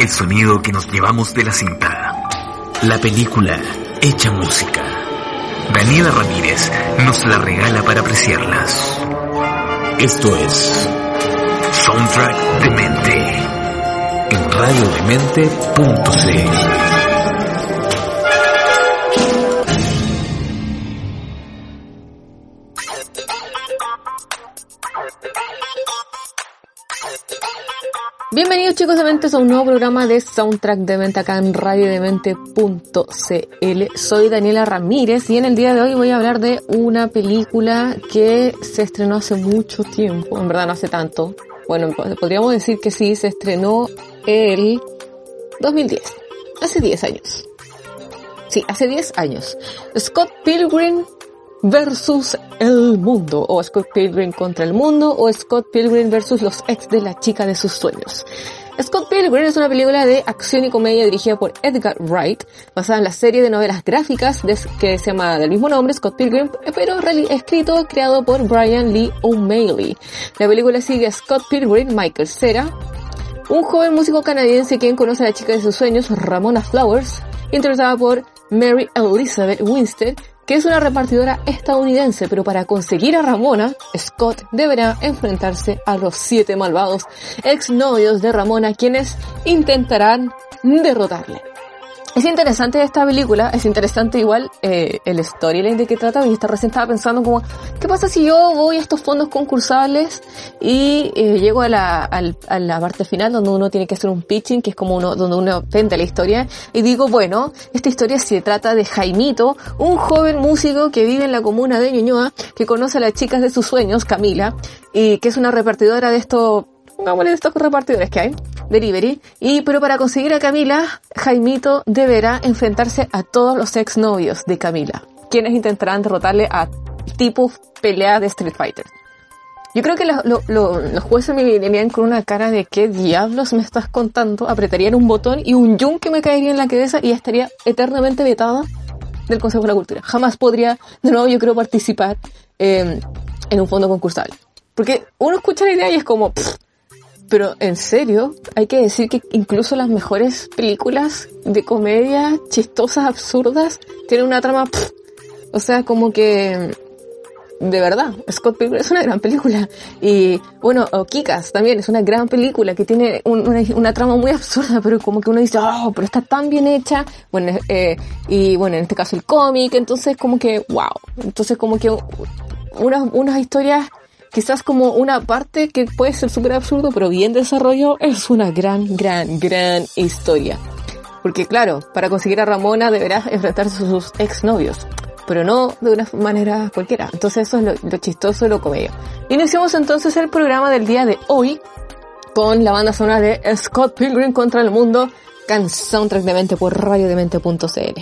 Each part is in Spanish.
el sonido que nos llevamos de la cinta. La película hecha música. Daniela Ramírez nos la regala para apreciarlas. Esto es Soundtrack de Mente en radiodemente.cl. Bienvenidos chicos de Mentes a un nuevo programa de Soundtrack de Mente acá en radiodemente.cl. Soy Daniela Ramírez y en el día de hoy voy a hablar de una película que se estrenó hace mucho tiempo, en verdad no hace tanto. Bueno, podríamos decir que sí, se estrenó el 2010, hace 10 años. Sí, hace 10 años. Scott Pilgrim versus el mundo, o Scott Pilgrim contra el mundo, o Scott Pilgrim versus los ex de la chica de sus sueños. Scott Pilgrim es una película de acción y comedia dirigida por Edgar Wright, basada en la serie de novelas gráficas que se llama del mismo nombre, Scott Pilgrim, pero escrito, creado por Brian Lee O'Malley. La película sigue a Scott Pilgrim, Michael Cera, un joven músico canadiense quien conoce a la chica de sus sueños, Ramona Flowers, interpretada por Mary Elizabeth Winstead, que es una repartidora estadounidense, pero para conseguir a Ramona, Scott deberá enfrentarse a los siete malvados exnovios de Ramona, quienes intentarán derrotarle. Es interesante esta película, es interesante igual eh, el storyline de que trata, y está recién estaba pensando como, ¿qué pasa si yo voy a estos fondos concursables y eh, llego a la, a la parte final donde uno tiene que hacer un pitching, que es como uno, donde uno vende la historia, y digo, bueno, esta historia se trata de Jaimito, un joven músico que vive en la comuna de Ñuñoa, que conoce a las chicas de sus sueños, Camila, y que es una repartidora de estos pongámosle estos repartidores que hay, delivery, y pero para conseguir a Camila, Jaimito deberá enfrentarse a todos los exnovios de Camila, quienes intentarán derrotarle a tipo pelea de Street Fighter. Yo creo que los jueces me venían con una cara de qué diablos me estás contando, apretarían un botón y un yunque me caería en la cabeza y estaría eternamente vetada del Consejo de la Cultura. Jamás podría, de nuevo, yo creo participar eh, en un fondo concursal. Porque uno escucha la idea y es como, pero en serio, hay que decir que incluso las mejores películas de comedia chistosas, absurdas, tienen una trama... o sea, como que... De verdad, Scott Pilgrim es una gran película. Y bueno, o Kikas también es una gran película que tiene una, trama muy absurda, pero como que uno dice, oh, pero está tan bien hecha. Bueno, eh, y bueno, en este caso el cómic, entonces como que, wow. Entonces como que unas, unas historias quizás como una parte que puede ser súper absurdo, pero bien desarrollo, es una gran, gran, gran historia. Porque claro, para conseguir a Ramona deberás enfrentarse a sus exnovios, pero no de una manera cualquiera. Entonces eso es lo, chistoso de lo comedia. Iniciamos entonces el programa del día de hoy con la banda sonora de Scott Pilgrim contra el mundo, canción Soundtrack por radiodemente.cl.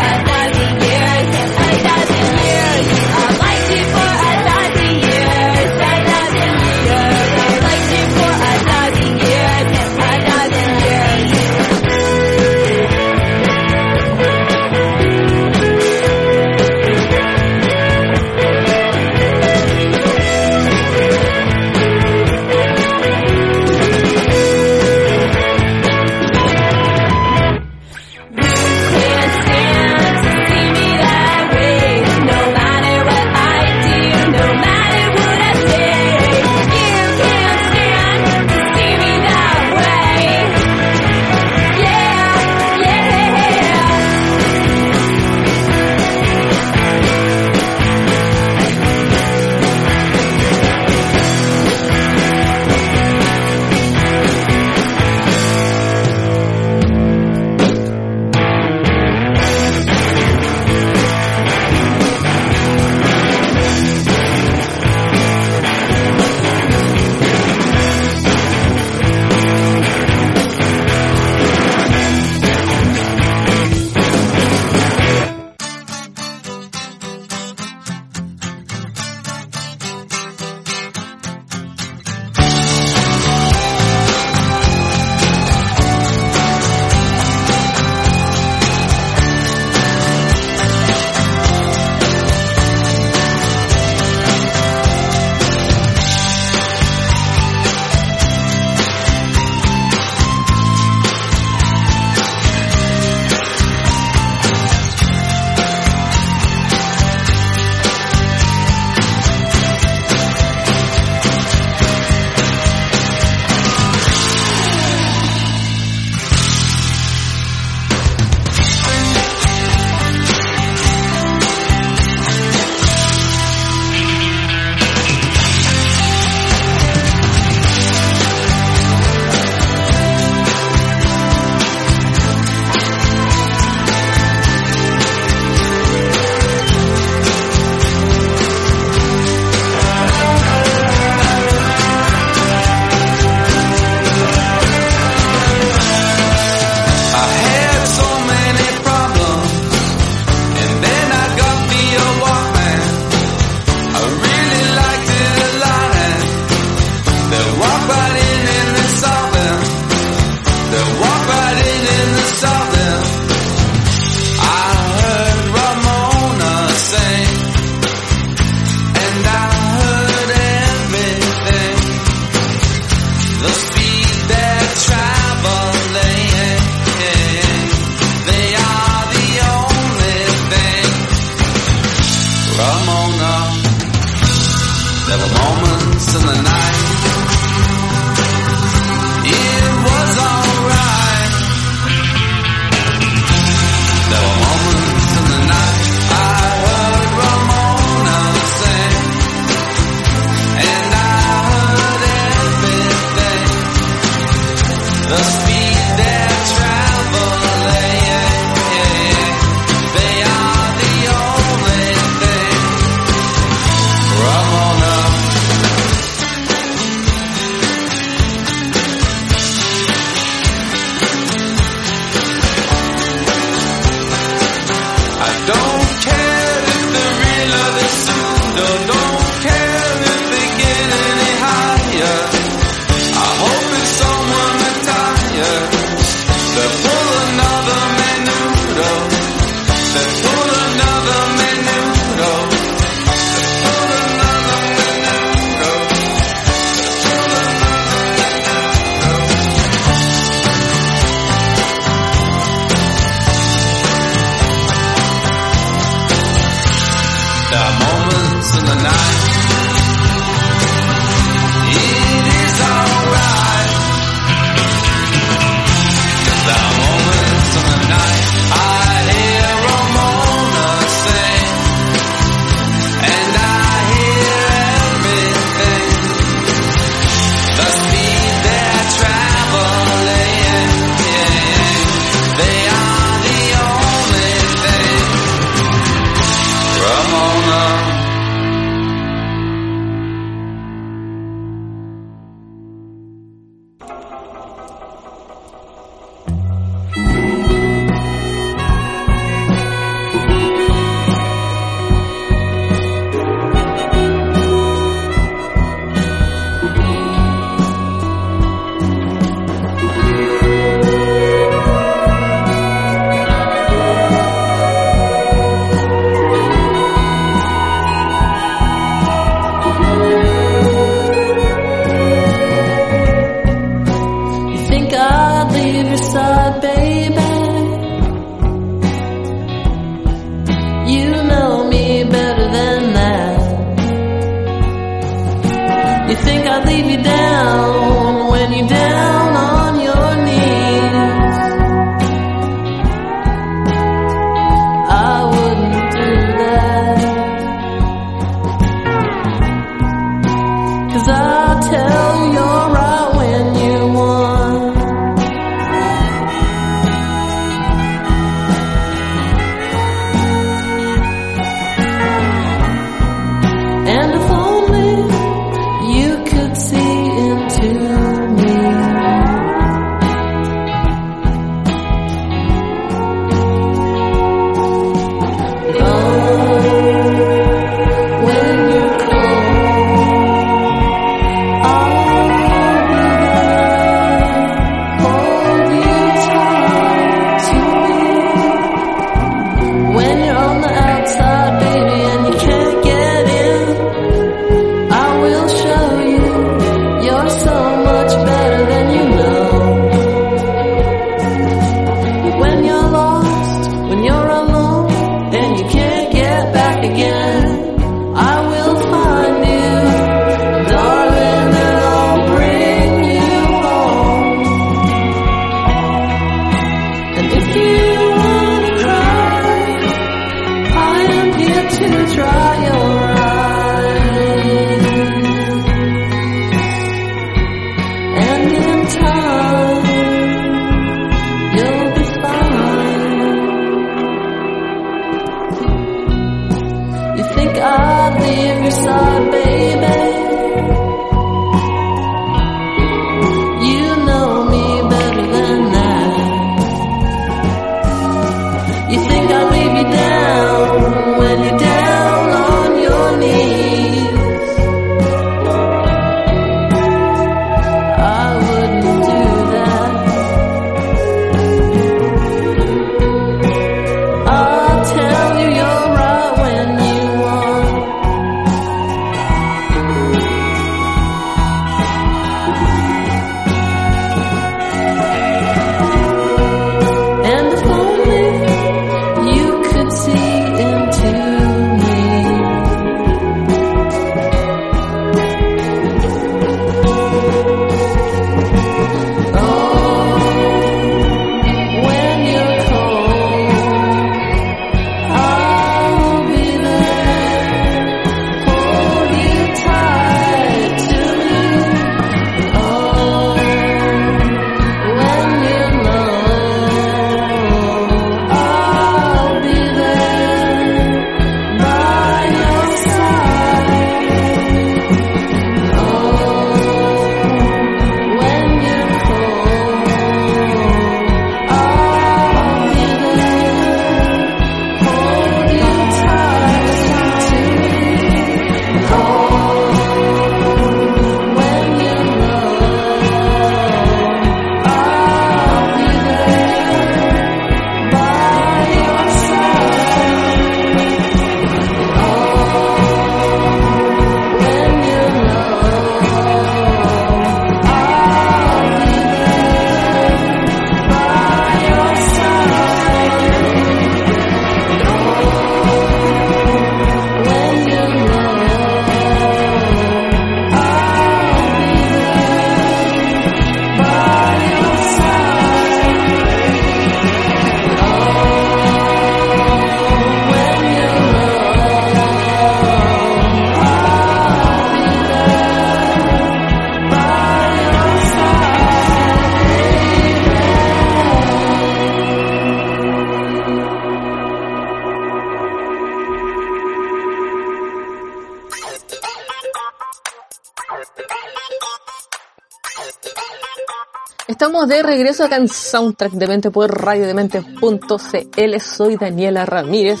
de regreso acá en Soundtrack de Mente por radiodemente.cl. Soy Daniela Ramírez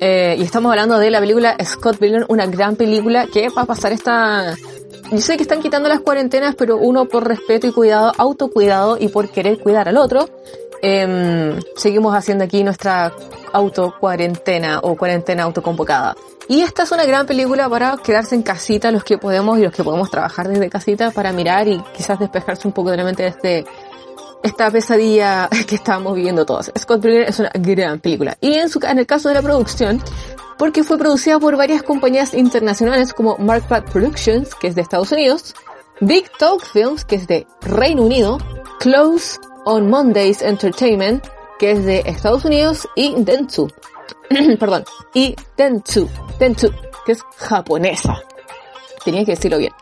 eh, y estamos hablando de la película Scott Pilgrim, una gran película que va pasar esta... Yo sé que están quitando las cuarentenas, pero uno por respeto y cuidado, autocuidado y por querer cuidar al otro, eh, seguimos haciendo aquí nuestra autocuarentena o cuarentena autoconvocada. Y esta es una gran película para quedarse en casita los que podemos y los que podemos trabajar desde casita para mirar y quizás despejarse un poco de la mente de este, esta pesadilla que estamos viviendo todos. Scott Pilgrim es una gran película. Y en, su, el caso de la producción, porque fue producida por varias compañías internacionales como Mark Platt Productions, que es de Estados Unidos, Big Talk Films, que es de Reino Unido, Close on Mondays Entertainment, que es de Estados Unidos, y Dentsu, perdón, y Dentsu, Dentsu, que es japonesa. Tenía que decirlo bien.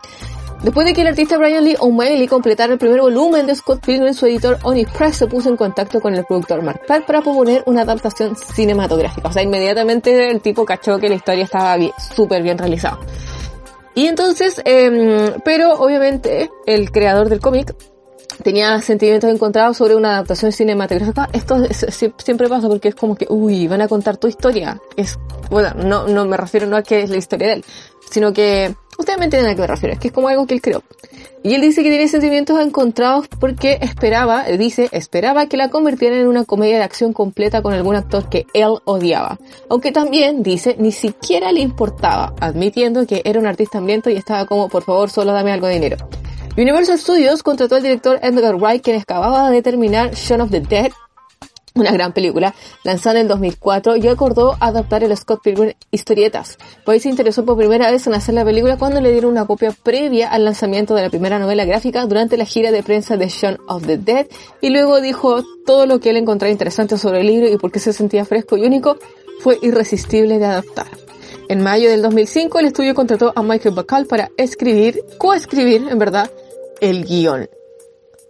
Después de que el artista Brian Lee O'Malley completara el primer volumen de Scott Pilgrim, su editor Oni Press se puso en contacto con el productor Mark Platt para proponer una adaptación cinematográfica. O sea, inmediatamente el tipo cachó que la historia estaba súper bien realizada. Y entonces, eh, pero obviamente el creador del cómic tenía sentimientos encontrados sobre una adaptación cinematográfica. Esto siempre pasa porque es como que, uy, van a contar tu historia. Es, bueno, no, no me refiero no a que es la historia de él, sino que ustedes me entienden a qué me refiero. Es que es como algo que él creó. Y él dice que tiene sentimientos encontrados porque esperaba, dice, esperaba que la convirtieran en una comedia de acción completa con algún actor que él odiaba. Aunque también, dice, ni siquiera le importaba, admitiendo que era un artista hambriento y estaba como, por favor, solo dame algo de dinero. Universal Studios contrató al director Edgar Wright, quien acababa de terminar Shaun of the Dead, una gran película, lanzada en el 2004, y acordó adaptar el Scott Pilgrim historietas. Pues se interesó por primera vez en hacer la película cuando le dieron una copia previa al lanzamiento de la primera novela gráfica durante la gira de prensa de Shaun of the Dead, y luego dijo todo lo que él encontraba interesante sobre el libro y por qué se sentía fresco y único, fue irresistible de adaptar. En mayo del 2005, el estudio contrató a Michael Bacall para escribir, coescribir, en verdad, el guion.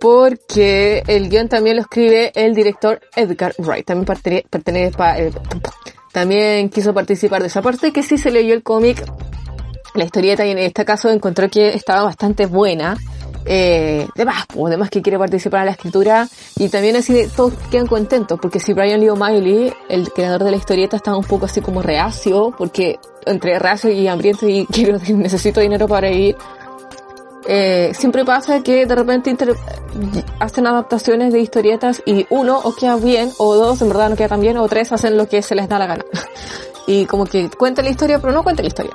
Porque el guion también lo escribe el director Edgar Wright. También pertenece, eh, también quiso participar de esa parte que sí se leyó el cómic, la historieta y en este caso encontró que estaba bastante buena. Eh, de más, pues, de que quiere participar en la escritura y también así de, todos quedan contentos porque si Brian Lee O'Malley, el creador de la historieta, estaba un poco así como reacio porque entre reacio y hambriento y quiero necesito dinero para ir eh, siempre pasa que de repente hacen adaptaciones de historietas y uno o queda bien, o dos en verdad no queda tan bien, o tres hacen lo que se les da la gana. y como que cuenta la historia, pero no cuenta la historia.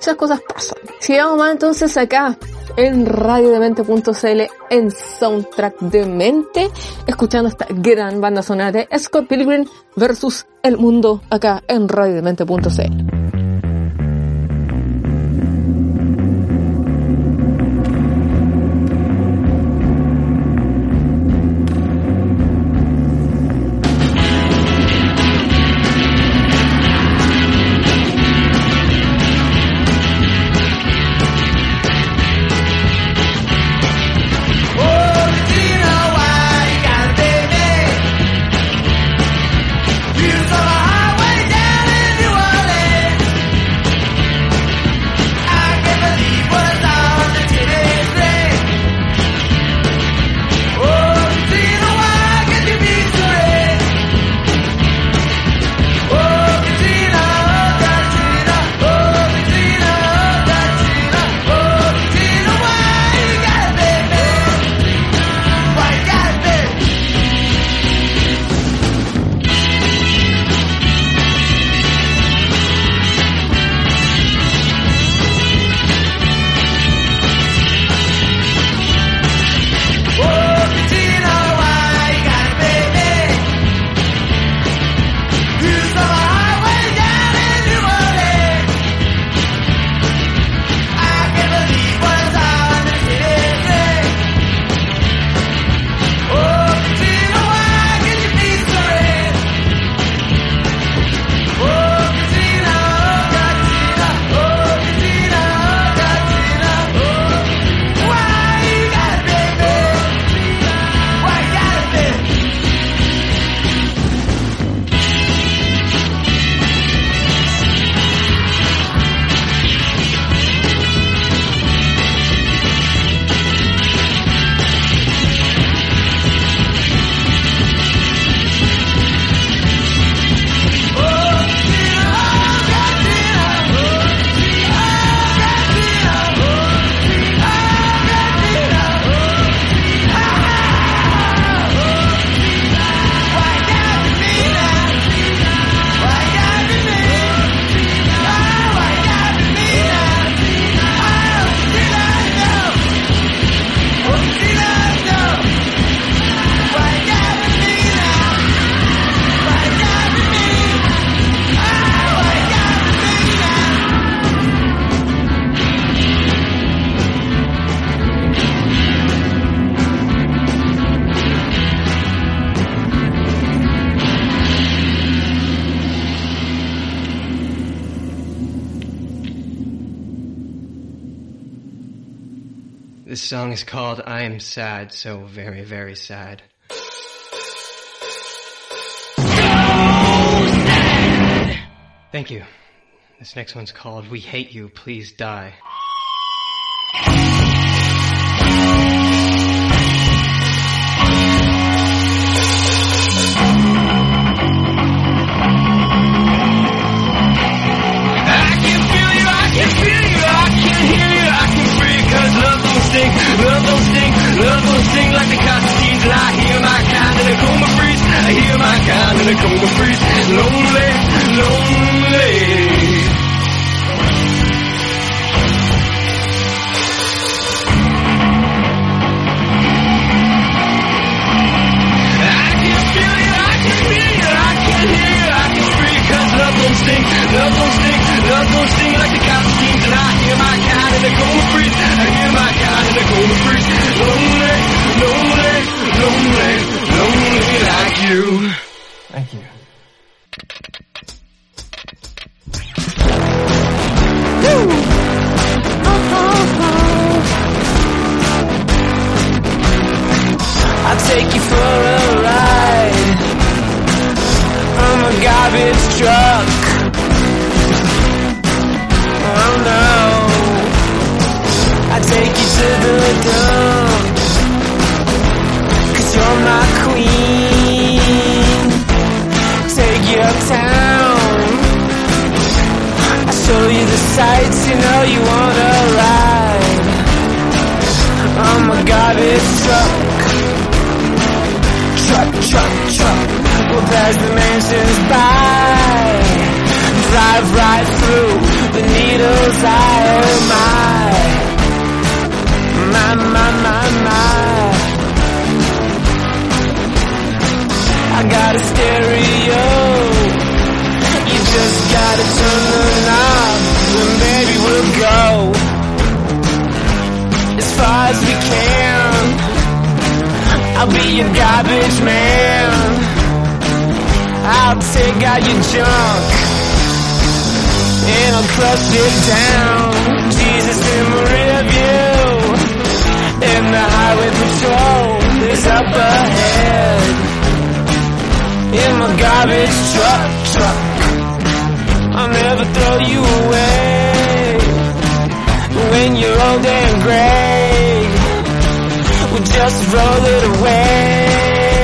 Esas cosas pasan. Si vamos más entonces acá en radiodemente.cl en Soundtrack de Mente, escuchando esta gran banda sonora de Scott Pilgrim versus El Mundo acá en radiodemente.cl. called I Am Sad, so very, very sad. Thank you. This next one's called We Hate You, Please Die. Love don't stink, love don't sting like the Constantines. And I hear my kind in a coma freeze. I hear my kind in a coma freeze. Lonely, lonely. I can feel you, I can feel you, I can hear you, I can free, cause love don't stink, love don't stink, love don't sting like the Constantines. I hear my in coma freeze. I hear my in coma freeze. Lonely, lonely, lonely, lonely like you. Thank you. I'll take you for a ride. A garbage truck. To the dump. Cause you're my queen. Take you uptown. I show you the sights you know you wanna ride. I'm a garbage truck. Truck, truck, truck. We'll pass the mansions by. Drive right through the needle's eye. Oh my. My, my, my, my. I got a stereo. You just gotta turn the knob. And baby, we'll go as far as we can. I'll be your garbage man. I'll take out your junk and I'll crush it down. Jesus in patrol is up ahead. In my garbage truck, truck, I'll never throw you away. When you're old and gray, we'll just roll it away.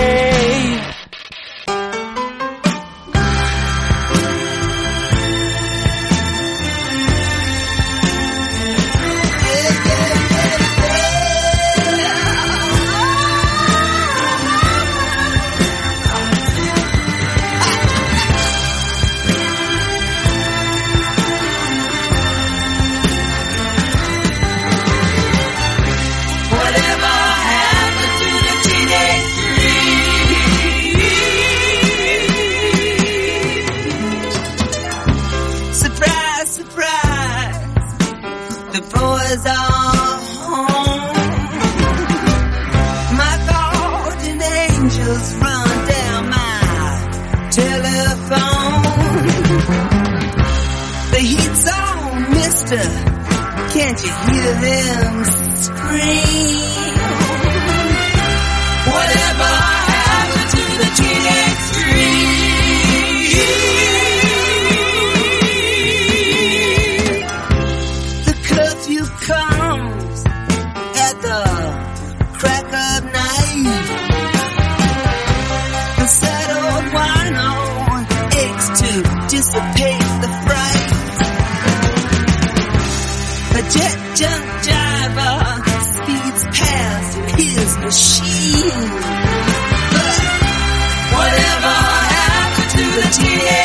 Can't you hear them scream? jet junk driver speeds past his machine. But whatever happened to the teenage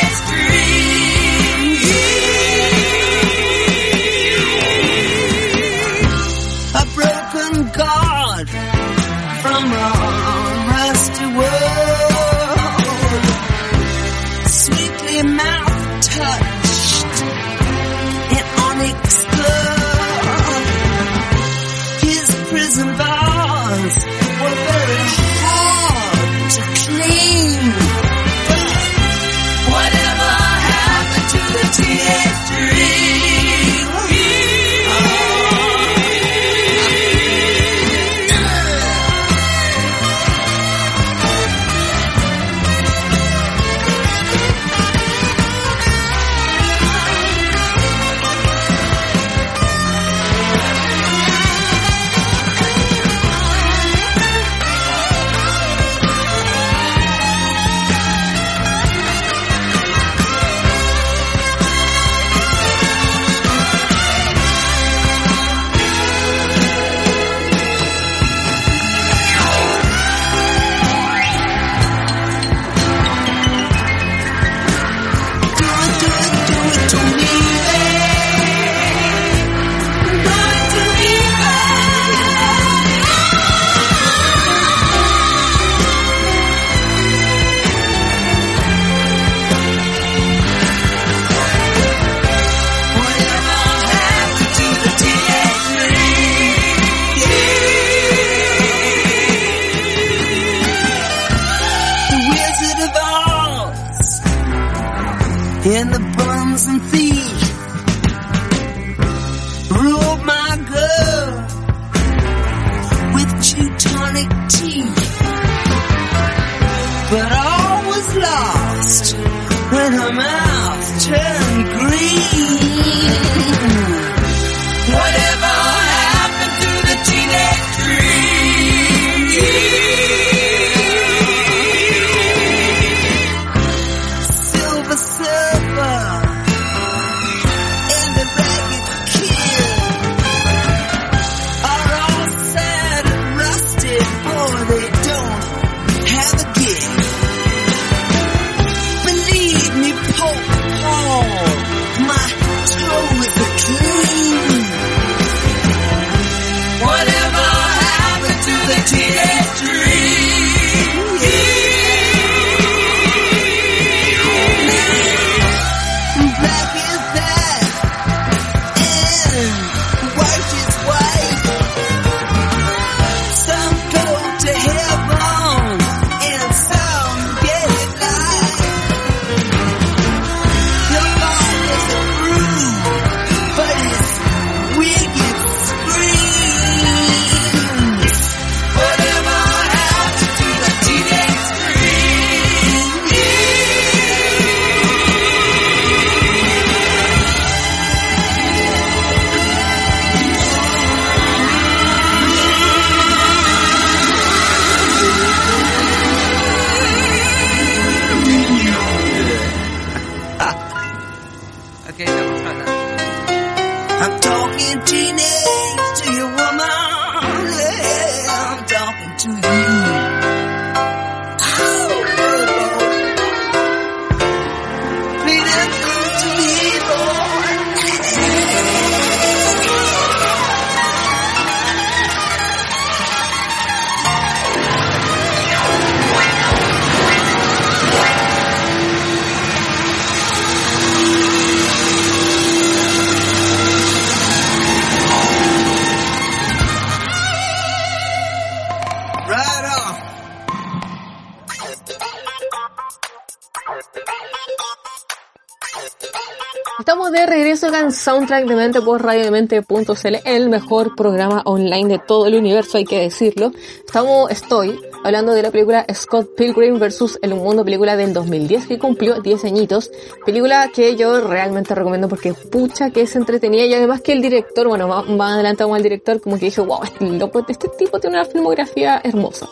Soundtrack por radiodemente.cl, el mejor programa online de todo el universo, hay que decirlo. Estamos, estoy hablando de la película Scott Pilgrim vs. El Mundo, película del 2010 que cumplió 10 añitos. Película que yo realmente recomiendo porque pucha que es entretenida y además que el director, bueno, más, adelante vamos al director, como que dije, wow, este loco, este tipo tiene una filmografía hermosa.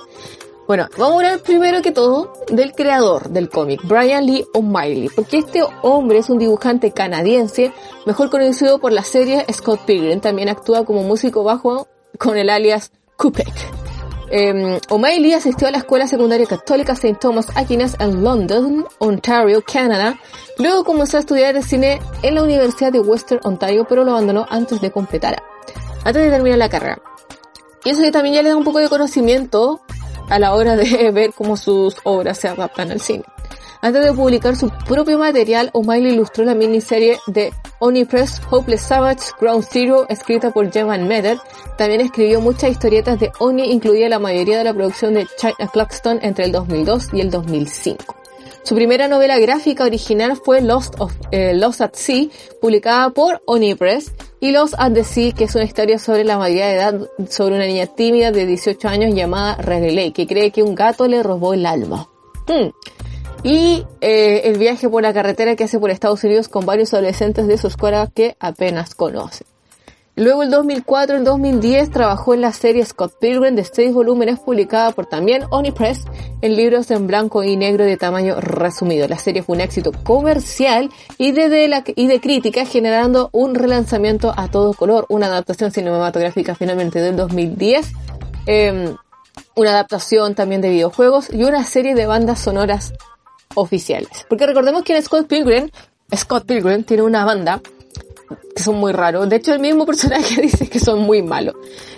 Bueno, vamos a hablar primero que todo del creador del cómic, Brian Lee O'Malley, porque este hombre es un dibujante canadiense, mejor conocido por la serie Scott Pilgrim, también actúa como músico bajo con el alias Kupek. Eh, O'Malley asistió a la escuela secundaria católica St. Thomas Aquinas en London, Ontario, Canadá. Luego comenzó a estudiar cine en la Universidad de Western Ontario, pero lo abandonó antes de completar, antes de terminar la carrera. Y eso también ya le da un poco de conocimiento a la hora de ver cómo sus obras se adaptan al cine. Antes de publicar su propio material, O'Malley ilustró la miniserie de Press Hopeless Savage Ground Zero, escrita por Jevan Meder. También escribió muchas historietas de Oni, incluida la mayoría de la producción de China Claxton entre el 2002 y el 2005. Su primera novela gráfica original fue Lost, of, eh, Lost at Sea, publicada por Press, y Lost at the Sea, que es una historia sobre la mayoría de edad sobre una niña tímida de 18 años llamada Riley, que cree que un gato le robó el alma. Hmm. Y eh, el viaje por la carretera que hace por Estados Unidos con varios adolescentes de su escuela que apenas conoce. Luego, el 2004 el 2010, trabajó en la serie Scott Pilgrim de seis volúmenes, publicada por también Press en libros en blanco y negro de tamaño resumido. La serie fue un éxito comercial y de, crítica, generando un relanzamiento a todo color, una adaptación cinematográfica finalmente del 2010, eh, una adaptación también de videojuegos y una serie de bandas sonoras oficiales. Porque recordemos que en Scott Pilgrim, Scott Pilgrim tiene una banda que son muy raros. De hecho, el mismo personaje dice que son muy malos.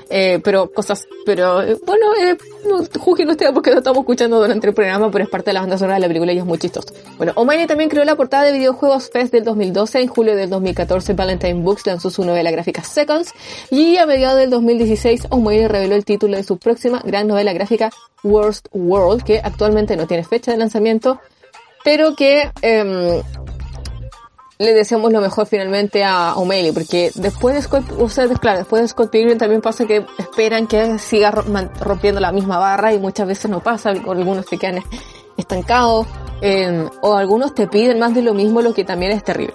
Eh, pero cosas, pero eh, bueno, eh, no juzguen ustedes porque lo estamos escuchando durante el programa, pero es parte de la banda sonora de la película y es muy chistoso. Bueno, O'Malley también creó la portada de videojuegos Fest del 2012. En julio del 2014, Valentine Books lanzó su novela gráfica Seconds. Y a mediados del 2016, O'Malley reveló el título de su próxima gran novela gráfica Worst World, que actualmente no tiene fecha de lanzamiento, pero que eh, le deseamos lo mejor finalmente a O'Malley, porque después de Scott, o sea, claro, después de Scott Pilgrim también pasa que esperan que siga rompiendo la misma barra y muchas veces no pasa, algunos se quedan estancados, eh, o algunos te piden más de lo mismo, lo que también es terrible.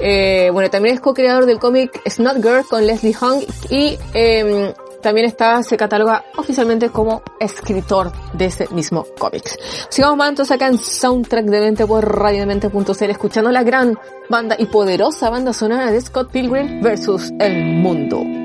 Eh, bueno, también es co-creador del cómic Snot Girl con Leslie Hung y eh, también está, se cataloga oficialmente como escritor de ese mismo cómic. Sigamos más entonces acá en Soundtrack de Mente por radiodemente.cl escuchando la gran banda y poderosa banda sonora de Scott Pilgrim versus El Mundo.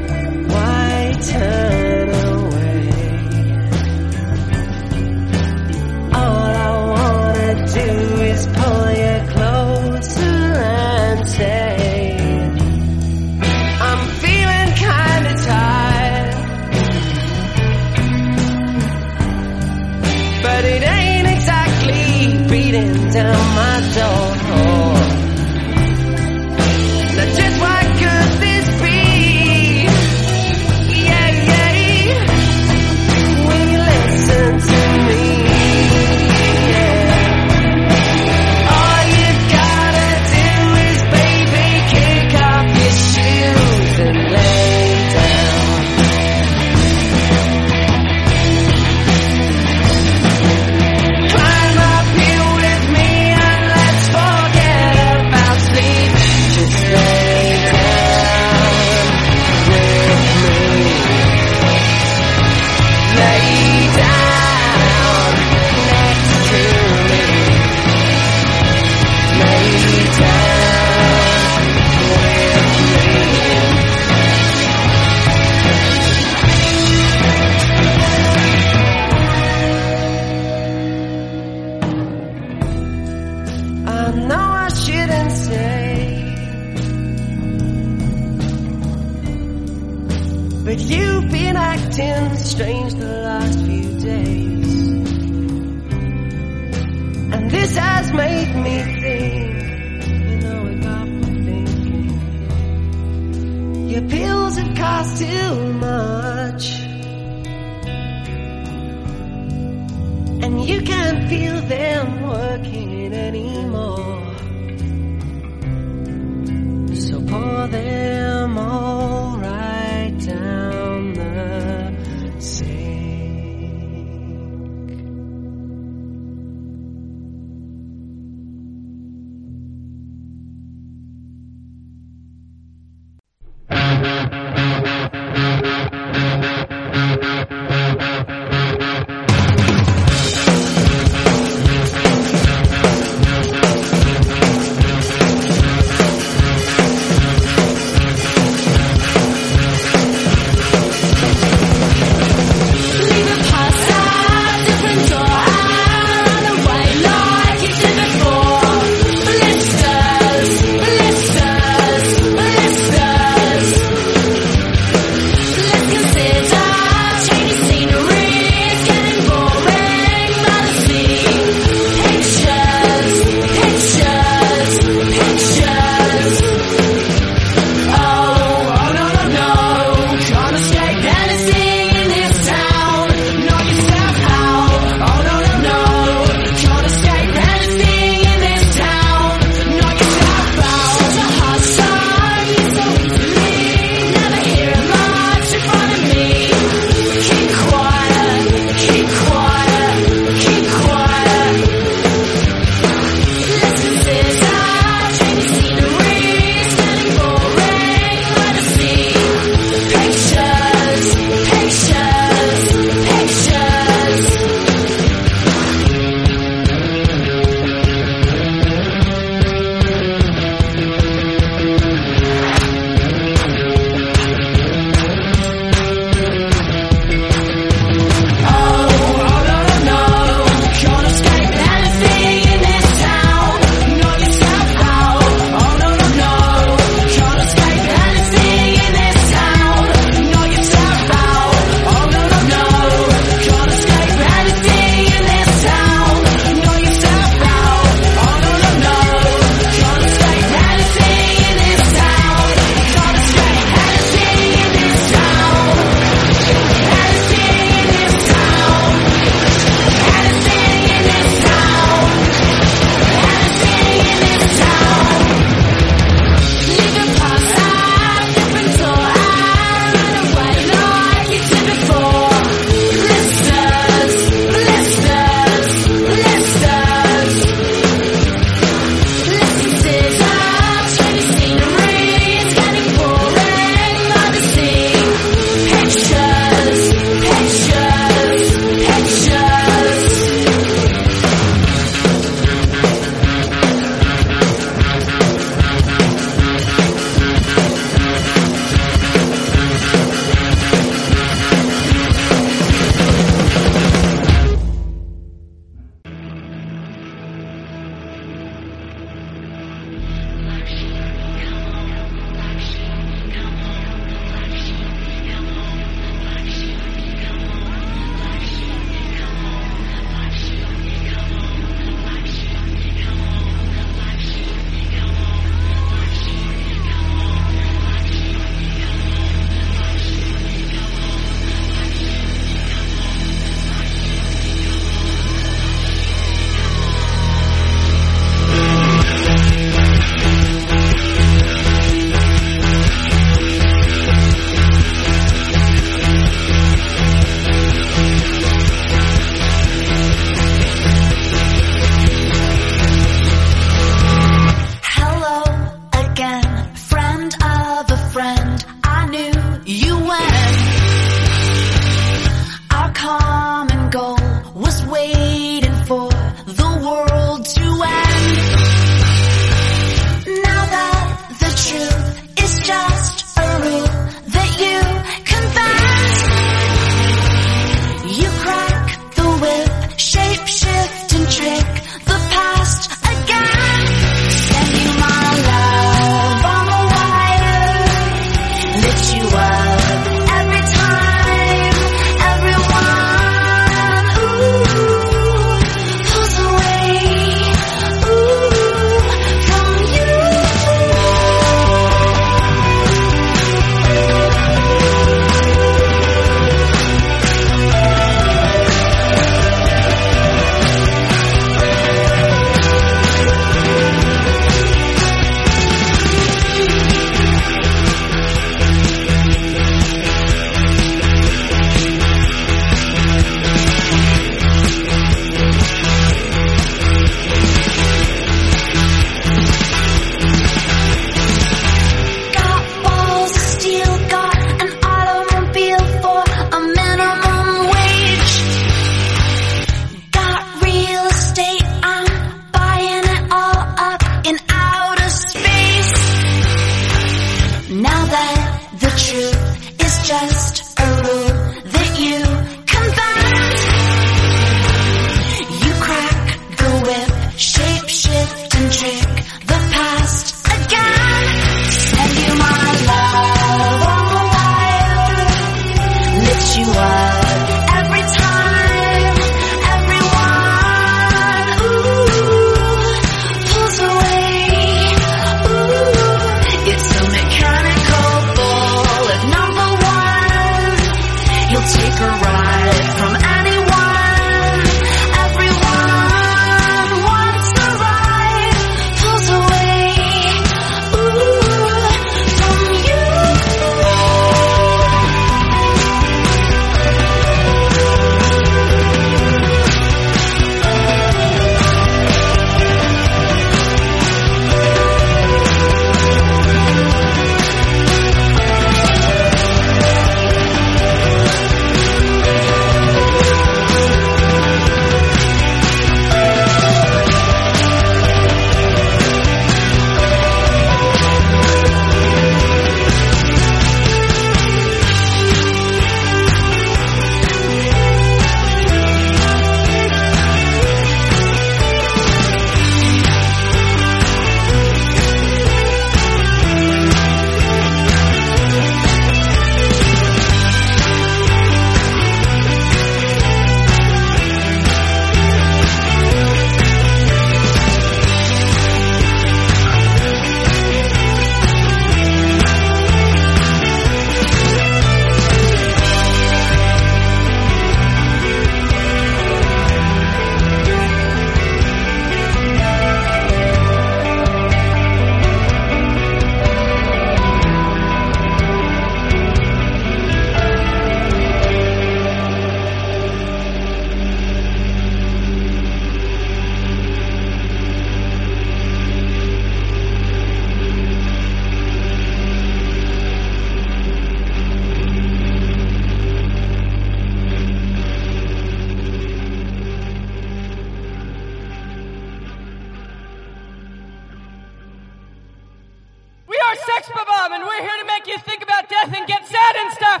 Sex Bomb, and we're here to make you think about death and get sad and stuff.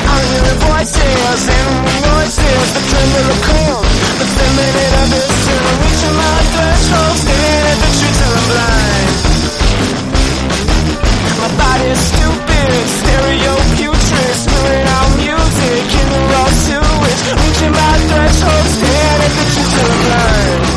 I hear the voices and noises, the tremble of cold, the feminine of this till reaching my threshold, staring at the truth till I'm blind. My body's stupid, stereo putrid, spewing out music in the raw sewage, reaching my threshold, that you to blind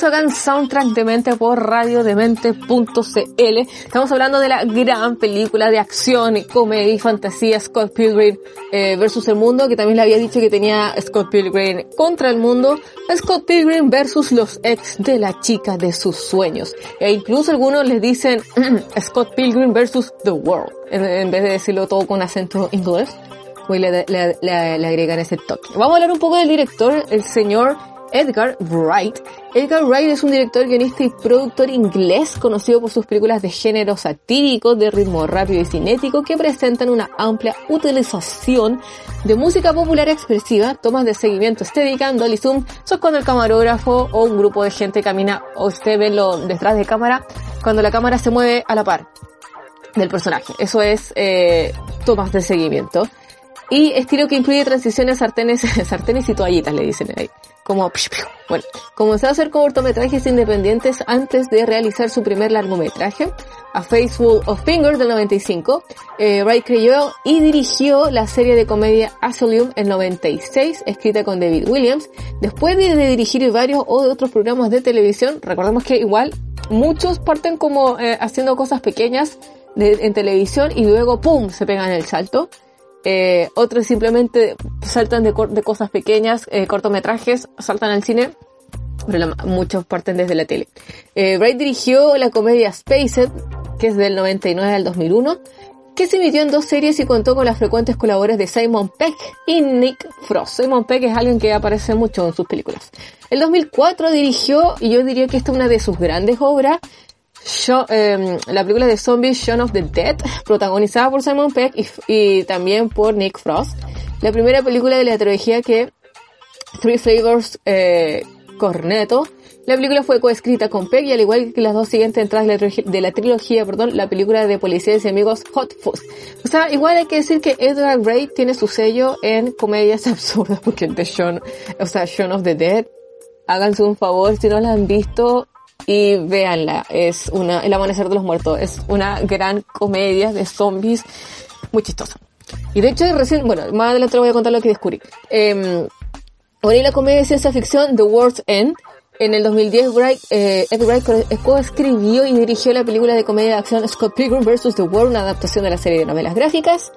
regreso acá en Soundtrack de Mente por radiodemente.cl. Estamos hablando de la gran película de acción, comedia y fantasía Scott Pilgrim eh, versus el mundo, que también le había dicho que tenía Scott Pilgrim contra el mundo, Scott Pilgrim versus los ex de la chica de sus sueños. E incluso algunos les dicen Scott Pilgrim versus the world, en, en vez de decirlo todo con acento inglés. Hoy le, le- le- le agregan ese toque. Vamos a hablar un poco del director, el señor Edgar Wright. Edgar Wright es un director, guionista y productor inglés conocido por sus películas de género satírico, de ritmo rápido y cinético que presentan una amplia utilización de música popular expresiva, tomas de seguimiento Steadicam, dolly zoom, sos cuando el camarógrafo o un grupo de gente camina o usted ve lo detrás de cámara cuando la cámara se mueve a la par del personaje. Eso es eh, tomas de seguimiento. Y estilo que incluye transiciones, sartenes, sartenes y toallitas, le dicen ahí. Como, bueno, comenzó a hacer cortometrajes independientes antes de realizar su primer largometraje, A Face Full of Fingers del 95. Eh, Wright creó y dirigió la serie de comedia Asylum en 96, escrita con David Williams. Después de, dirigir varios otros programas de televisión, recordemos que igual muchos parten como eh, haciendo cosas pequeñas en televisión y luego ¡pum! se pegan el salto. Eh, otros simplemente saltan de, cosas pequeñas, eh, cortometrajes, saltan al cine, pero la- muchos parten desde la tele. Eh, Wright dirigió la comedia Spaced, que es del 99 al 2001, que se emitió en dos series y contó con las frecuentes colaboraciones de Simon Peck y Nick Frost. Simon Peck es alguien que aparece mucho en sus películas. El 2004 dirigió, y yo diría que esta es una de sus grandes obras, Shaun- eh, la película de zombies Shaun of the Dead, protagonizada por Simon Peck y, y también por Nick Frost. La primera película de la trilogía que Three Flavors eh, Cornetto. La película fue coescrita con Peck y al igual que las dos siguientes entradas de la trilogía, de la trilogía, perdón, la película de policías y amigos Hot Fuzz. O sea, igual hay que decir que Edgar Wright tiene su sello en comedias absurdas porque el de Shaun, o sea, Shaun of the Dead, háganse un favor si no la han visto y véanla. Es una, El Amanecer de los Muertos. Es una gran comedia de zombies muy chistosa. Y de hecho recién, bueno, más adelante les voy a contar lo que descubrí. Eh, Ahora y la comedia de ciencia ficción The World's End. En el 2010, Wright, eh, Ed Wright co- coescribió y dirigió la película de comedia de acción Scott Pilgrim vs. The World, una adaptación de la serie de novelas gráficas.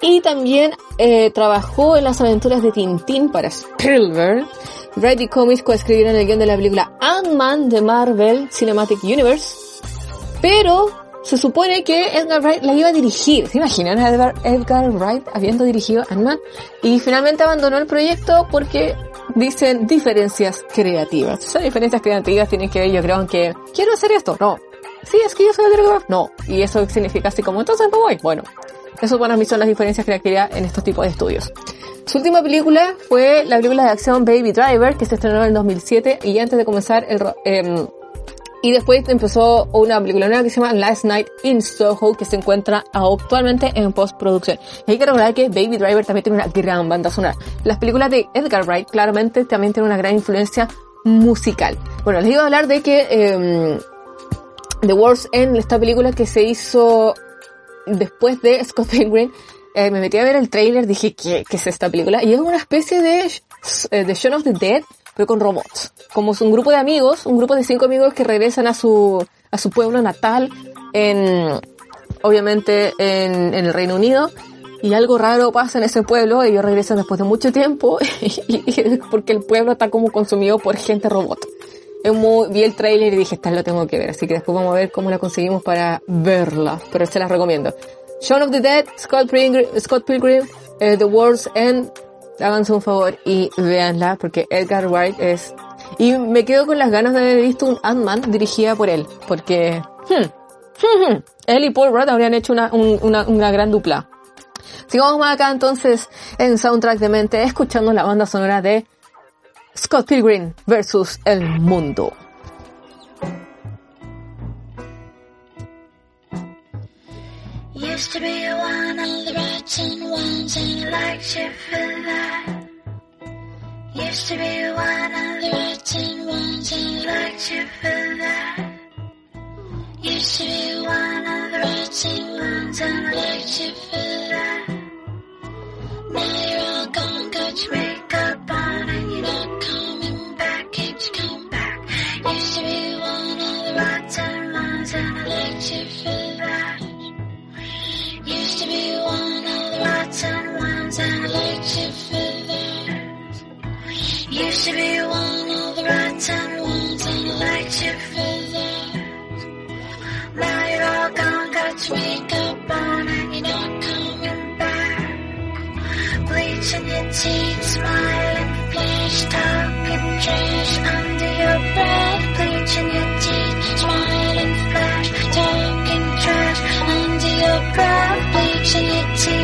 Y también eh, trabajó en las aventuras de Tintín para Spielberg. Wright y Comics coescribieron el guion de la película Ant-Man de Marvel Cinematic Universe. Pero se supone que Edgar Wright la iba a dirigir. ¿Se imaginan a Edgar, Edgar Wright habiendo dirigido Ant-Man? Y finalmente abandonó el proyecto porque dicen diferencias creativas. Esas diferencias creativas tienen que ver, yo creo, que quiero hacer esto. No. Sí, es que yo soy director. No. Y eso significa así como, entonces no voy. Bueno. Eso para mí son las diferencias creativas en estos tipos de estudios. Su última película fue la película de acción Baby Driver, que se estrenó en el 2007 y antes de comenzar el, em, y después empezó una película nueva que se llama Last Night in Soho, que se encuentra actualmente en postproducción. Y hay que recordar que Baby Driver también tiene una gran banda sonora. Las películas de Edgar Wright claramente también tienen una gran influencia musical. Bueno, les iba a hablar de que em, The World's End, esta película que se hizo después de Scott Pilgrim, eh, me metí a ver el trailer, dije, ¿qué, ¿qué es esta película? Y es una especie de, eh, de Shaun of the Dead, pero con robots. Como es un grupo de amigos, un grupo de cinco amigos que regresan a su, a su pueblo natal en, obviamente en, en el Reino Unido. Y algo raro pasa en ese pueblo, ellos regresan después de mucho tiempo, y, y- porque el pueblo está como consumido por gente robot. Es muy- vi el trailer y dije, esta lo tengo que ver, así que después vamos a ver cómo la conseguimos para verla, pero se las recomiendo. Shaun of the Dead, Scott Pilgrim, Scott Pilgrim eh, The World's End, háganse un favor y véanla, porque Edgar Wright es... Y me quedo con las ganas de haber visto un Ant-Man dirigida por él, porque... hmm, hmm, hmm, él y Paul Rudd habrían hecho una, un- una, una gran dupla. Sigamos más acá entonces en Soundtrack de Mente, escuchando la banda sonora de Scott Pilgrim versus el mundo. Used to be one of the rotten ones and liked you for that. Used to be one of the rotten ones and liked you for that. Used to be one of the rotten ones and I liked you for that. Now you're all gone, got your makeup on and you're not coming back. Can't you come back? Used to be one of the rotten ones and I liked you for that. Used to be one of the right and ones and liked you for. Now you're all gone, got to wake up on and you're not coming back. Bleaching your teeth, smiling, flashed up trash under your breath. Bleaching your teeth, smiling, flash, talking trash under your breath. Bleaching your teeth.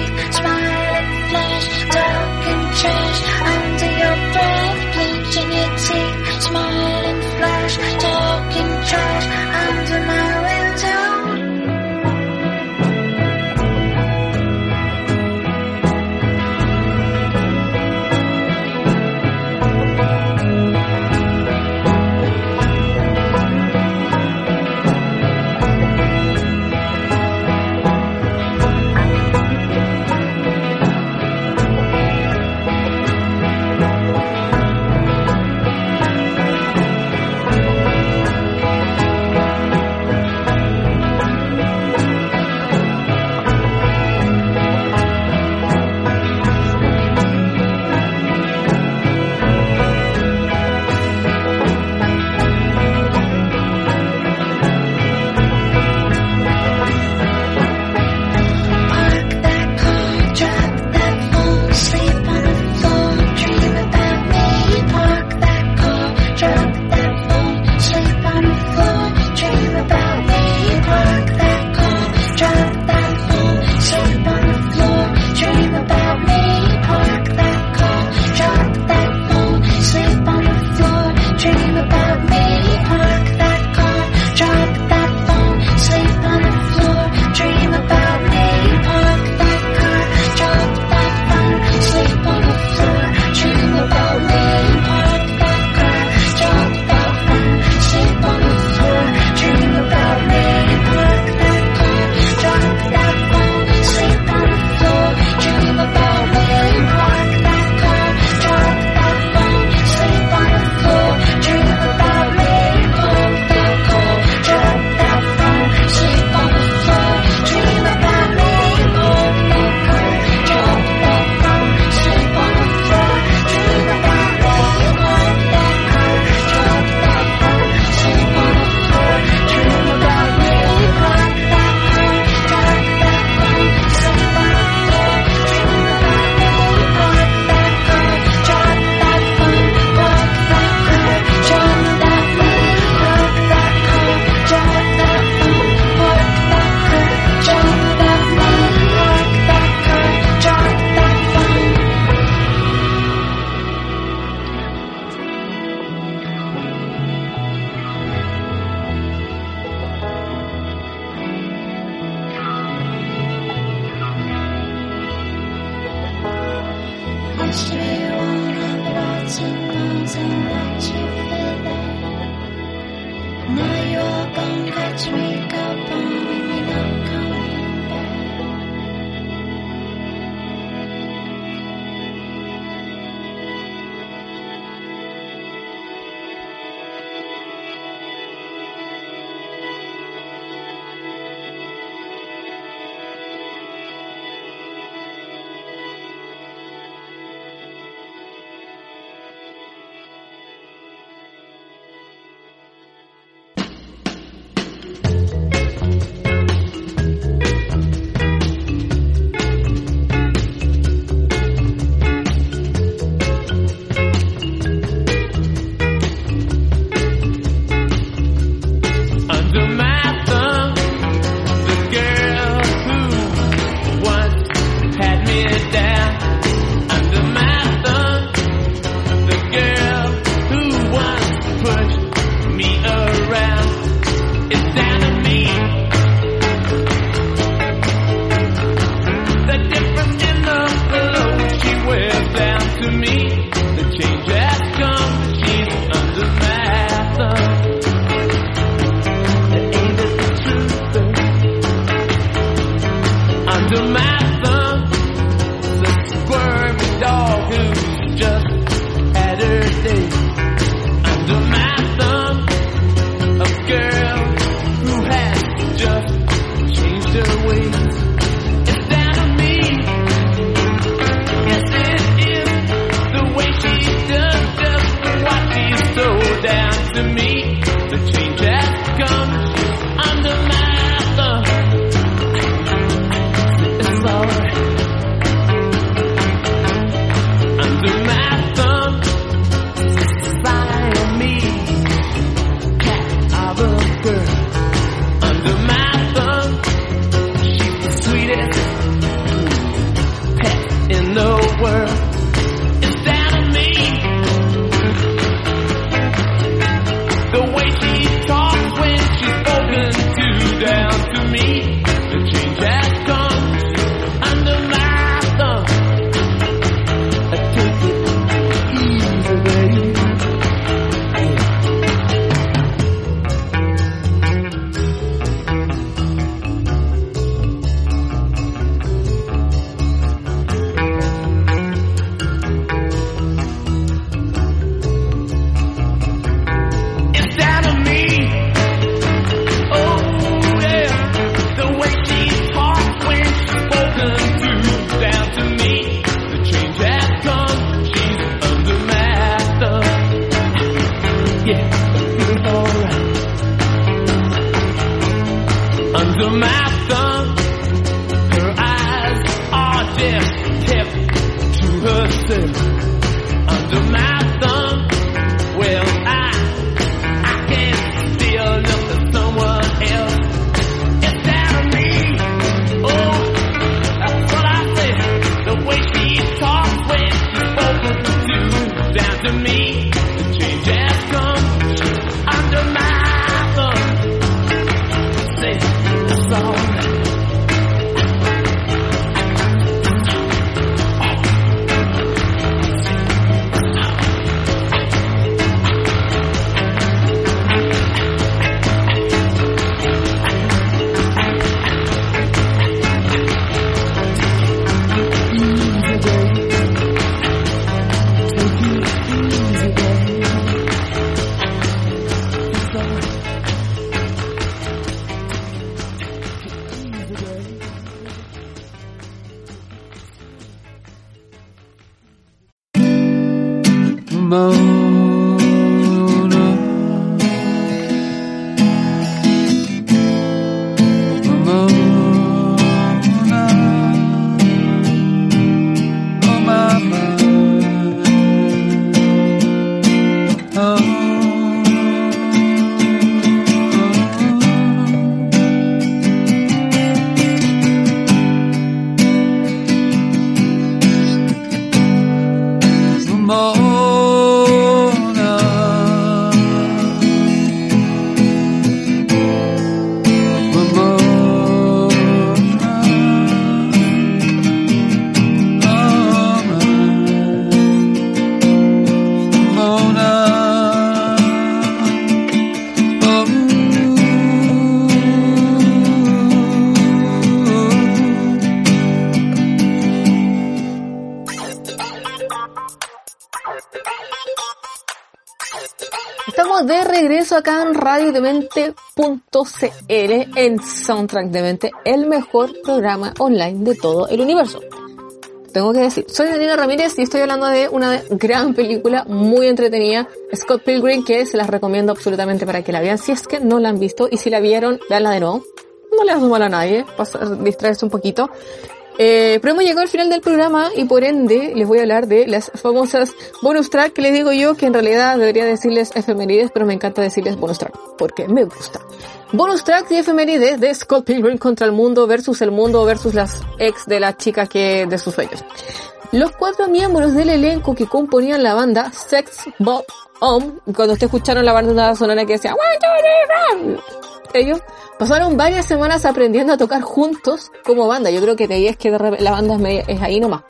Regreso acá en radiodemente.cl en Soundtrack de Mente, el mejor programa online de todo el universo. Tengo que decir, soy Daniela Ramírez y estoy hablando de una gran película muy entretenida, Scott Pilgrim, que se las recomiendo absolutamente para que la vean si es que no la han visto y si la vieron, veanla de nuevo. No le hace mal a nadie, para distraerse un poquito. Eh, pero hemos llegado al final del programa y por ende les voy a hablar de las famosas bonus track que les digo yo que en realidad debería decirles efemérides, pero me encanta decirles bonus track porque me gusta. Bonus track y efemérides de Scott Pilgrim contra el mundo versus el mundo versus las ex de la chica que de sus sueños. Los cuatro miembros del elenco que componían la banda Sex Bob Om, cuando ustedes escucharon la banda sonora que decía "One, two, three, four", ellos pasaron varias semanas aprendiendo a tocar juntos como banda. Yo creo que de ahí es que la banda es, ahí nomás.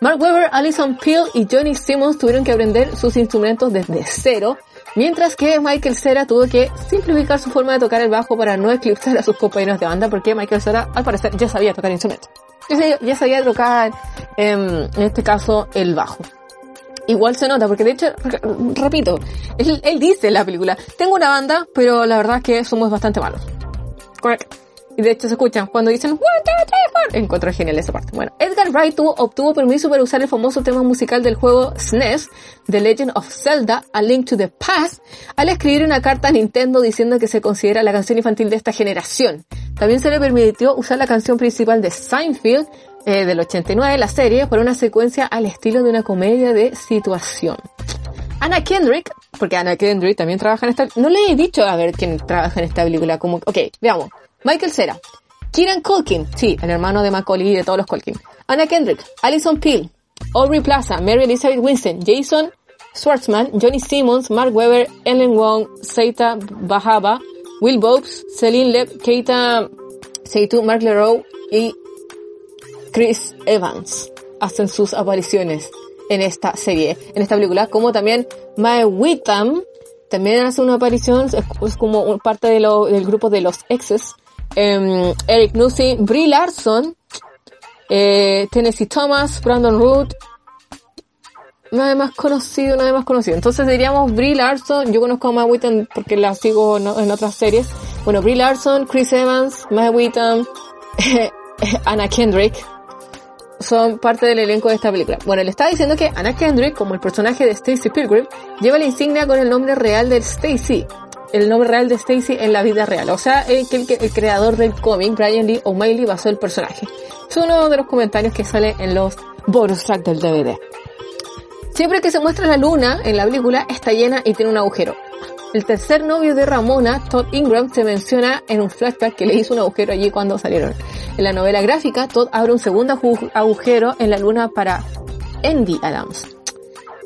Mark Webber, Alison Peel y Johnny Simmons tuvieron que aprender sus instrumentos desde cero, mientras que Michael Cera tuvo que simplificar su forma de tocar el bajo para no eclipsar a sus compañeros de banda, porque Michael Cera al parecer ya sabía tocar instrumentos. Ya ya sabía tocar, em, en este caso, el bajo. Igual se nota, porque de hecho, re- repito, él, él dice en la película, tengo una banda, pero la verdad es que somos bastante malos. Correcto. Y de hecho se escuchan cuando dicen one, two, three. Encuentro genial esa parte. Bueno, Edgar Wright tuvo- obtuvo permiso para usar el famoso tema musical del juego SNES, The Legend of Zelda, A Link to the Past, al escribir una carta a Nintendo diciendo que se considera la canción infantil de esta generación. También se le permitió usar la canción principal de Seinfeld, eh, del 89, la serie, para una secuencia al estilo de una comedia de situación. Anna Kendrick, porque Anna Kendrick también trabaja en esta, no le he dicho a ver quién trabaja en esta película, como, ok, veamos. Michael Cera, Kieran Culkin, sí, el hermano de Macaulay y de todos los Culkin. Anna Kendrick, Alison Peel, Aubrey Plaza, Mary Elizabeth Winston, Jason Schwartzman, Johnny Simmons, Mark Webber, Ellen Wong, Seita Bahaba, Will Bobs, Celine Leb, Keita Seitu, Mark Leroy y Chris Evans hacen sus apariciones en esta serie, en esta película, como también Mae Whitham también hace una aparición, es, como parte de lo- del grupo de los exes, Em, Eric Nussey, Brie Larson, eh, Tennessee Thomas, Brandon Root, nadie más conocido, nadie más conocido. Entonces diríamos Brie Larson, yo conozco a Mae Whitham porque la sigo en, en otras series. Bueno, Brie Larson, Chris Evans, Mae Whitham, Anna Kendrick, son parte del elenco de esta película. Bueno, le estaba diciendo que Anna Kendrick, como el personaje de Stacy Pilgrim, lleva la insignia con el nombre real de Stacy. El nombre real de Stacy en la vida real. O sea, el, creador del cómic, Brian Lee O'Malley, basó el personaje. Es uno de los comentarios que sale en los bonus track del DVD. Siempre que se muestra la luna en la película, está llena y tiene un agujero. El tercer novio de Ramona, Todd Ingram, se menciona en un flashback que le hizo un agujero allí cuando salieron. En la novela gráfica, Todd abre un segundo agu- agujero en la luna para Andy Adams.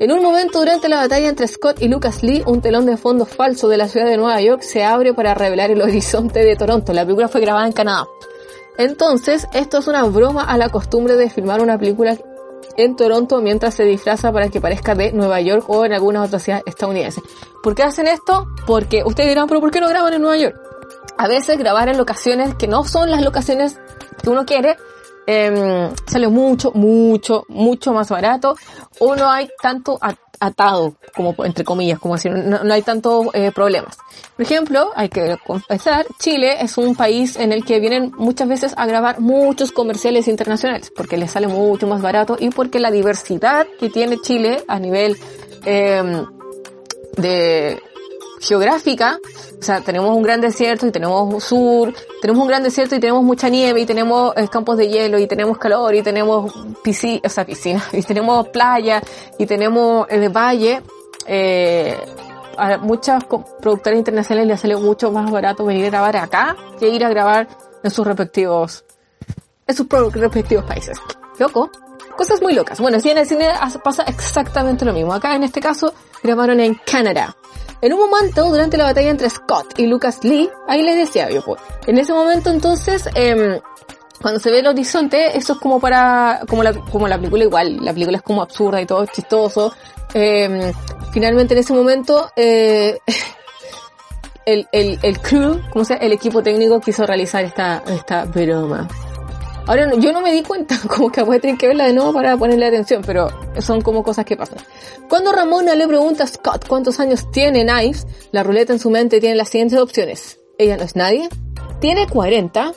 En un momento durante la batalla entre Scott y Lucas Lee, un telón de fondo falso de la ciudad de Nueva York se abre para revelar el horizonte de Toronto. La película fue grabada en Canadá. Entonces, esto es una broma a la costumbre de filmar una película en Toronto mientras se disfraza para que parezca de Nueva York o en alguna otra ciudad estadounidense. ¿Por qué hacen esto? Porque ustedes dirán, pero ¿por qué no graban en Nueva York? A veces grabar en locaciones que no son las locaciones que uno quiere em, sale mucho, mucho, mucho más barato o no hay tanto atado, como entre comillas, como decir, no, no hay tantos eh, problemas. Por ejemplo, hay que confesar, Chile es un país en el que vienen muchas veces a grabar muchos comerciales internacionales, porque les sale mucho más barato y porque la diversidad que tiene Chile a nivel em, de geográfica, o sea, tenemos un gran desierto y tenemos sur, tenemos un gran desierto y tenemos mucha nieve y tenemos eh, campos de hielo y tenemos calor y tenemos piscina, o sea, piscina, y tenemos playa y tenemos el valle, eh, a muchas productoras internacionales les sale mucho más barato venir a grabar acá que ir a grabar en sus respectivos, en sus respectivos países. Loco. Cosas muy locas. Bueno, sí, en el cine as- pasa exactamente lo mismo. Acá en este caso grabaron en Canadá. En un momento, durante la batalla entre Scott y Lucas Lee, ahí les decía yo, pues, en ese momento entonces, em, cuando se ve el horizonte, eso es como para, como la, como la película igual, la película es como absurda y todo chistoso. Em, finalmente en ese momento, eh, el, el, el crew, como sea, el equipo técnico quiso realizar esta, esta broma. Ahora, yo no me di cuenta, como que voy a tener que verla de nuevo para ponerle atención, pero son como cosas que pasan. Cuando Ramona le pregunta a Scott cuántos años tiene Knives, la ruleta en su mente tiene las siguientes opciones. Ella no es nadie, tiene 40,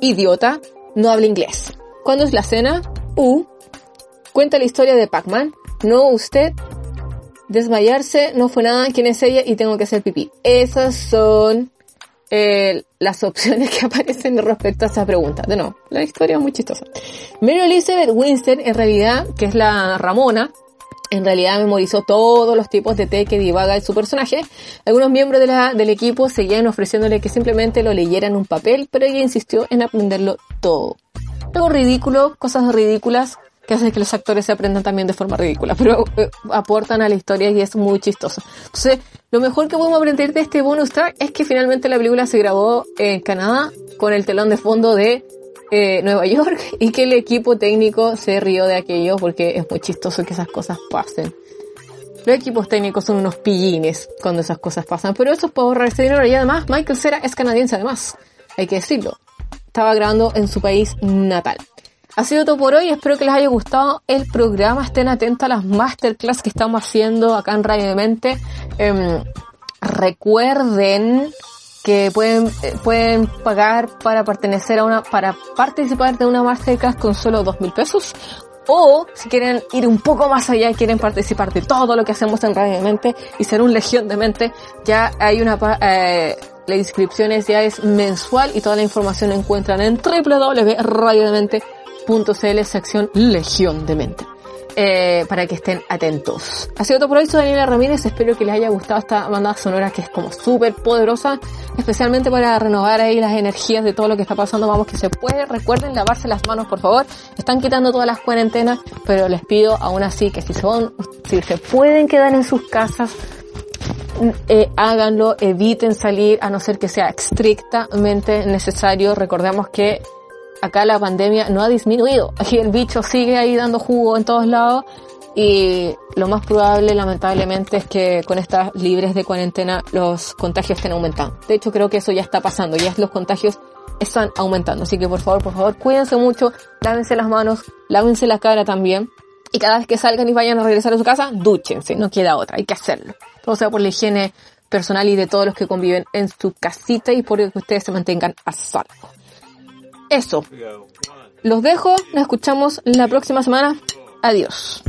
idiota, no habla inglés. ¿Cuándo es la cena? U. Cuenta la historia de Pac-Man. No usted. Desmayarse no fue nada. ¿Quién es ella? Y tengo que hacer pipí. Esas son eh, las opciones que aparecen respecto a esa pregunta. De no, la historia es muy chistosa. Mary Elizabeth Winston, en realidad, que es la Ramona, en realidad memorizó todos los tipos de té que divaga en su personaje. Algunos miembros de la- del equipo seguían ofreciéndole que simplemente lo leyera en un papel, pero ella insistió en aprenderlo todo. Algo ridículo, cosas ridículas que hacen que los actores se aprendan también de forma ridícula, pero eh, aportan a la historia y es muy chistoso. Entonces, lo mejor que podemos aprender de este bonus track es que finalmente la película se grabó en Canadá con el telón de fondo de eh, Nueva York y que el equipo técnico se rió de aquello porque es muy chistoso que esas cosas pasen. Los equipos técnicos son unos pillines cuando esas cosas pasan, pero eso es para ahorrarse dinero y además Michael Cera es canadiense además, hay que decirlo. Estaba grabando en su país natal. Ha sido todo por hoy, espero que les haya gustado el programa, estén atentos a las masterclass que estamos haciendo acá en Radio de. Em, recuerden que pueden, eh, pueden pagar para pertenecer a una, para participar de una masterclass con solo dos mil pesos. O si quieren ir un poco más allá y quieren participar de todo lo que hacemos en Radio de y ser un legión de mente, ya hay una, eh, la inscripción ya es mensual y toda la información la encuentran en www.radiodemente.cl sección Legión de Mente. eh, para que estén atentos. Ha sido todo por hoy, soy Daniela Ramírez, espero que les haya gustado esta banda sonora que es como súper poderosa, especialmente para renovar ahí las energías de todo lo que está pasando, vamos que se puede, recuerden lavarse las manos por favor, están quitando todas las cuarentenas, pero les pido aún así que si son, si se pueden quedar en sus casas, eh, háganlo, eviten salir a no ser que sea estrictamente necesario. Recordemos que acá la pandemia no ha disminuido. Aquí el bicho sigue ahí dando jugo en todos lados y lo más probable, lamentablemente, es que con estas libres de cuarentena los contagios estén aumentando. De hecho, creo que eso ya está pasando, ya los contagios están aumentando. Así que por favor, por favor, cuídense mucho, lávense las manos, lávense la cara también. Y cada vez que salgan y vayan a regresar a su casa, dúchense, no queda otra, hay que hacerlo. Todo sea por la higiene personal y de todos los que conviven en su casita y por que ustedes se mantengan a salvo. Eso. Los dejo, nos escuchamos la próxima semana. Adiós.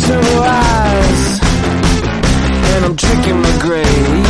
My eyes, and I'm drinking my grave,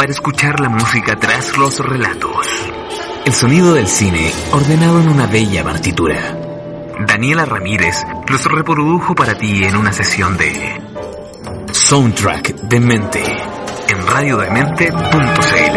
para escuchar la música tras los relatos. El sonido del cine ordenado en una bella partitura. Daniela Ramírez los reprodujo para ti en una sesión de Soundtrack de Mente en radiodemente.cl.